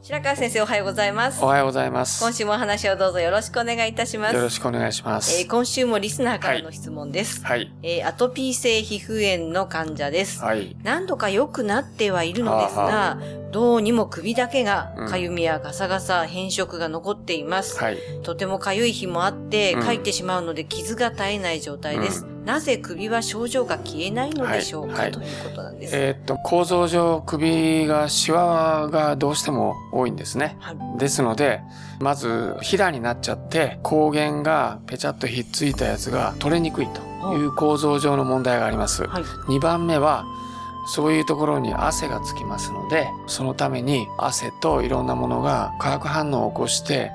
白川先生おはようございますおはようございます。今週もお話をどうぞよろしくお願いいたしますよろしくお願いします。えー今週もリスナーからの質問です、はい。えーアトピー性皮膚炎の患者です、はい。何度か良くなってはいるのですが、どうにも首だけがうんかゆみやガサガサ変色が残っています。はい。とてもかゆい日もあって、うんかいてしまうので傷が絶えない状態です。なぜ首は症状が消えないのでしょうか、はいはいということなんです。えーっと、構造上、首が、シワがどうしても多いんですね。はいですので、まず、ひだになっちゃって、抗原がぺちゃっとひっついたやつが取れにくいという構造上の問題があります。はい。2番目は、そういうところに汗がつきますので、そのために汗といろんなものが化学反応を起こして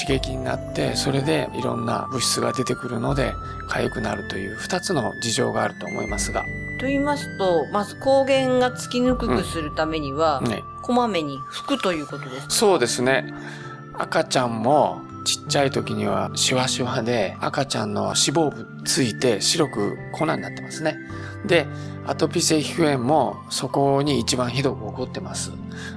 刺激になって、それでいろんな物質が出てくるので痒くなるという2つの事情があると思いますが、と言いますと、まず抗原がつきにくくするためには、ね、こまめに拭くということです。そうですね。赤ちゃんもちっちゃい時にはシワシワで赤ちゃんの脂肪分ついて白く粉になってますね。で、アトピー性皮膚炎もそこに一番ひどく起こってます。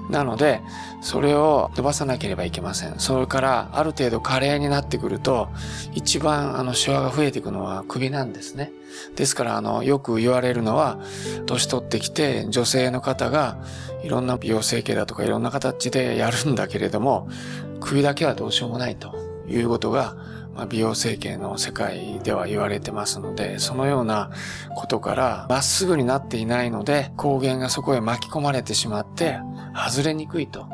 なので、それを伸ばさなければいけません。それから、ある程度加齢になってくると、一番あのシワが増えていくのは首なんですね。ですから、あの、よく言われるのは、年取ってきて女性の方がいろんな美容整形だとかいろんな形でやるんだけれども、首だけはどうしようもないということが、ま、美容整形の世界では言われてますので、そのようなことからまっすぐになっていないので、抗原がそこへ巻き込まれてしまって、外れにくいと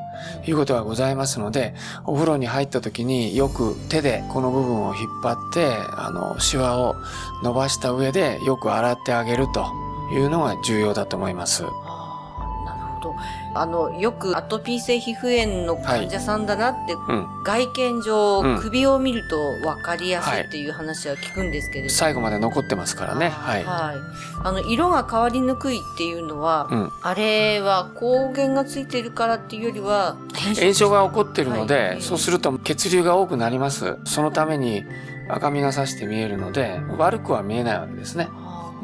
いうことがございますので、お風呂に入った時によく手でこの部分を引っ張って、あの、シワを伸ばした上でよく洗ってあげるというのが重要だと思います。あの、よくアトピー性皮膚炎の患者さんだなって、うん。外見上、うん首を見ると分かりやすいっていう話は聞くんですけれども。最後まで残ってますからね。はい。はい。あの、色が変わりにくいっていうのは、うん。あれは抗原がついてるからっていうよりは、炎症が起こってるので、はいそうすると血流が多くなります。そのために赤みがさして見えるので、悪くは見えないわけですね。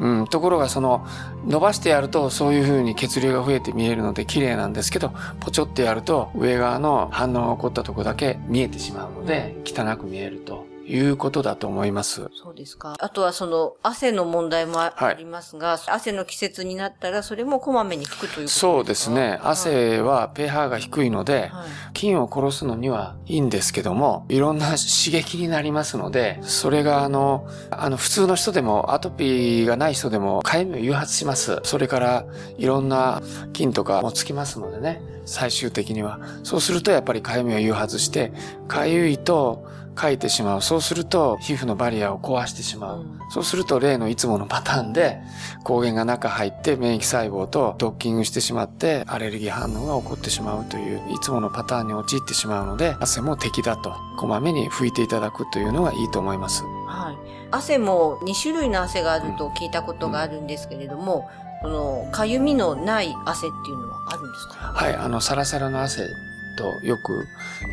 うん、ところがその伸ばしてやるとそういう風に血流が増えて見えるので綺麗なんですけどポチョってやると上側の反応が起こったとこだけ見えてしまうので汚く見えると。いうことだと思います。そうですか。あとはその汗の問題もありますが、汗の季節になったらそれもこまめに拭くということですか？そうですね。汗は pH が低いので、はい菌を殺すのにはいいんですけども、いろんな刺激になりますので、それがあの、あの普通の人でもアトピーがない人でも痒みを誘発します。それからいろんな菌とかもつきますのでね、最終的には。そうするとやっぱり痒みを誘発して、痒いとかいてしまう。そうすると皮膚のバリアを壊してしまう。うんそうすると例のいつものパターンで抗原が中入って免疫細胞とドッキングしてしまってアレルギー反応が起こってしまうといういつものパターンに陥ってしまうので汗も敵だとこまめに拭いていただくというのがいいと思います。はい。汗も2種類の汗があると聞いたことがあるんですけれども、その、かゆみのない汗っていうのはあるんですか？はい、あのサラサラの汗とよく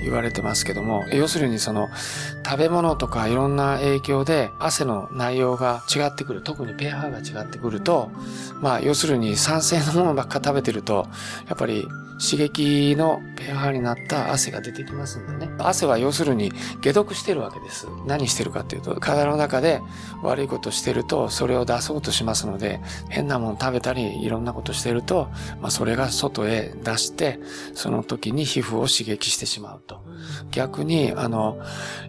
言われてますけども要するにその食べ物とかいろんな影響で汗の内容が違ってくる特に pH が違ってくるとまあ要するに酸性のものばっか食べてるとやっぱり刺激の pH になった汗が出てきますんでね汗は要するに解毒してるわけです何してるかっていうと体の中で悪いことしてるとそれを出そうとしますので変なもの食べたりいろんなことしてると、まあ、それが外へ出してその時に皮膚を刺激してしまうと。逆に、あの、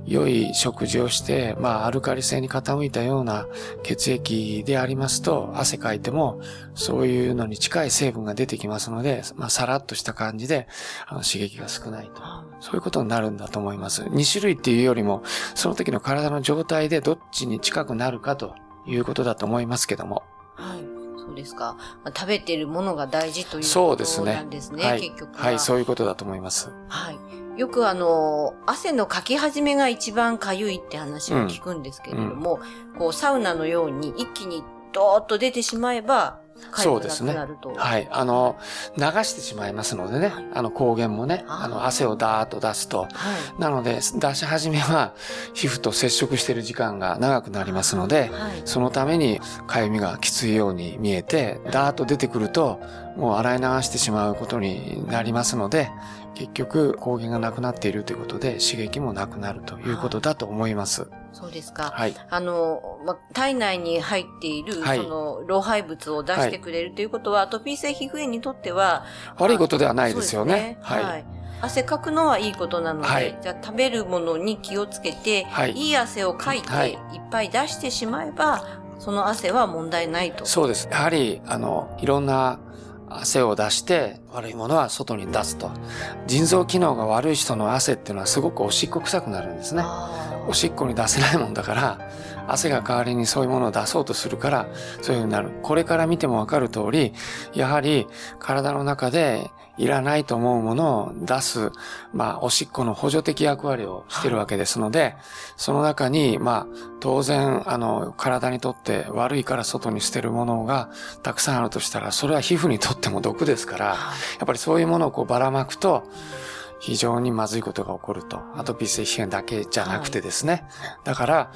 良い食事をして、まあ、アルカリ性に傾いたような血液でありますと、汗かいても、そういうのに近い成分が出てきますので、まあ、さらっとしした感じで、あの刺激が少ないと。そういうことになるんだと思います。2種類っていうよりも、その時の体の状態でどっちに近くなるかということだと思いますけども。はい。そうですか。まあ、食べてるものが大事というそうことですね。なんですね、はい結局は。はい、そういうことだと思います。はい。よくあの、汗のかき始めが一番かゆいって話を聞くんですけれども、こう、サウナのように一気にドーッと出てしまいば、そうですね。はい。あの、流してしまいますのでね、あの、抗原もね、あの、汗をダーッと出すと。はい。なので、出し始めは、皮膚と接触している時間が長くなりますので、はい。そのために、かゆみがきついように見えて、ダーッと出てくると、もう洗い流してしまうことになりますので、結局、抗原がなくなっているということで、刺激もなくなるということだと思います。そうですか。はい。あの、ま、体内に入っている、はいその、老廃物を出してくれるということは、アトピー性皮膚炎にとっては、悪いことではないですよね。そうですはい。汗かくのはいいことなので、はいじゃあ食べるものに気をつけて、はいい、い汗をかいて、はいい、っぱい出してしまえば、その汗は問題ないと。そうです。やはり、あの、いろんな汗を出して悪いものは外に出すと。腎臓機能が悪い人の汗っていうのはすごくおしっこ臭くなるんですね。おしっこに出せないもんだから、汗が代わりにそういうものを出そうとするから、そういうふうになる。これから見てもわかる通り、やはり体の中でいらないと思うものを出す、まあ、おしっこの補助的役割をしてるわけですので、その中に、まあ、当然、あの、体にとって悪いから外に捨てるものがたくさんあるとしたら、それは皮膚にとっても毒ですから、やっぱりそういうものをこうばらまくと、非常にまずいことが起こると。アトピー性皮膚炎だけじゃなくてですね。だから、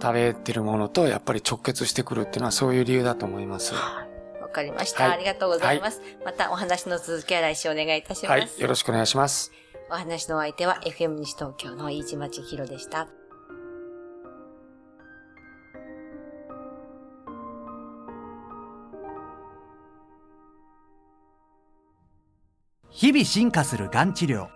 食べてるものとやっぱり直結してくるっていうのはそういう理由だと思います。はわかりました、はいありがとうございます。またお話の続きは来週お願いいたします。い。よろしくお願いします。お話のお相手は FM 西東京の飯島千尋でした。日々進化するがん治療